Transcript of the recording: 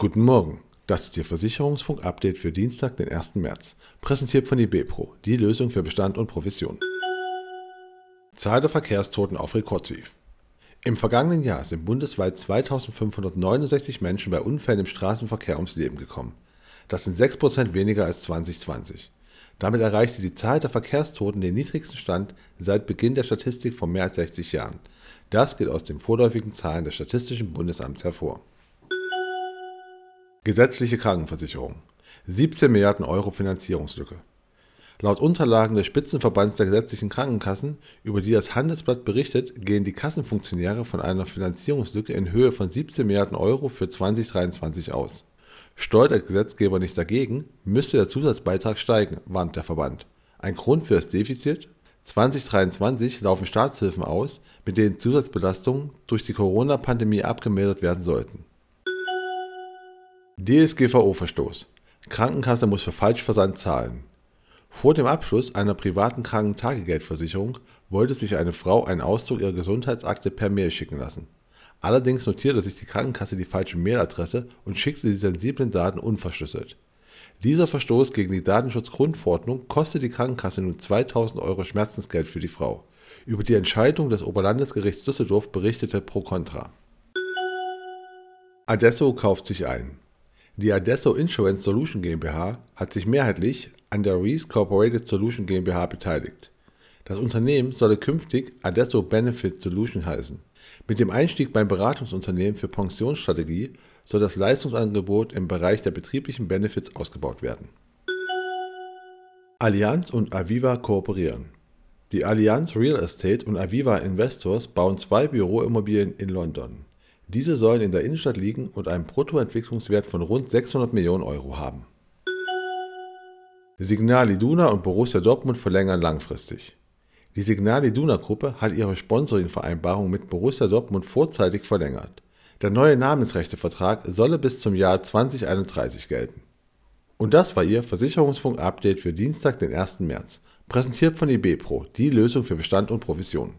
Guten Morgen, das ist Ihr Versicherungsfunk-Update für Dienstag, den 1. März, präsentiert von IBPRO, die Lösung für Bestand und Provision. Zahl der Verkehrstoten auf Rekordtief. Im vergangenen Jahr sind bundesweit 2569 Menschen bei Unfällen im Straßenverkehr ums Leben gekommen. Das sind 6% weniger als 2020. Damit erreichte die Zahl der Verkehrstoten den niedrigsten Stand seit Beginn der Statistik vor mehr als 60 Jahren. Das geht aus den vorläufigen Zahlen des Statistischen Bundesamts hervor. Gesetzliche Krankenversicherung. 17 Milliarden Euro Finanzierungslücke. Laut Unterlagen des Spitzenverbands der gesetzlichen Krankenkassen, über die das Handelsblatt berichtet, gehen die Kassenfunktionäre von einer Finanzierungslücke in Höhe von 17 Milliarden Euro für 2023 aus. Steuert der Gesetzgeber nicht dagegen, müsste der Zusatzbeitrag steigen, warnt der Verband. Ein Grund für das Defizit? 2023 laufen Staatshilfen aus, mit denen Zusatzbelastungen durch die Corona-Pandemie abgemildert werden sollten. DSGVO-Verstoß. Krankenkasse muss für Falschversand zahlen. Vor dem Abschluss einer privaten Krankentagegeldversicherung wollte sich eine Frau einen Auszug ihrer Gesundheitsakte per Mail schicken lassen. Allerdings notierte sich die Krankenkasse die falsche Mailadresse und schickte die sensiblen Daten unverschlüsselt. Dieser Verstoß gegen die Datenschutzgrundverordnung kostet die Krankenkasse nun 2000 Euro Schmerzensgeld für die Frau. Über die Entscheidung des Oberlandesgerichts Düsseldorf berichtete Pro Contra. Adesso kauft sich ein. Die Adesso Insurance Solution GmbH hat sich mehrheitlich an der Reese Corporated Solution GmbH beteiligt. Das Unternehmen solle künftig Adesso Benefit Solution heißen. Mit dem Einstieg beim Beratungsunternehmen für Pensionsstrategie soll das Leistungsangebot im Bereich der betrieblichen Benefits ausgebaut werden. Allianz und Aviva kooperieren. Die Allianz Real Estate und Aviva Investors bauen zwei Büroimmobilien in London. Diese sollen in der Innenstadt liegen und einen Bruttoentwicklungswert von rund 600 Millionen Euro haben. Signal Iduna und Borussia Dortmund verlängern langfristig. Die Signal Iduna Gruppe hat ihre Sponsoring-Vereinbarung mit Borussia Dortmund vorzeitig verlängert. Der neue Namensrechtevertrag solle bis zum Jahr 2031 gelten. Und das war Ihr Versicherungsfunk-Update für Dienstag, den 1. März, präsentiert von IBPRO, die Lösung für Bestand und Provision.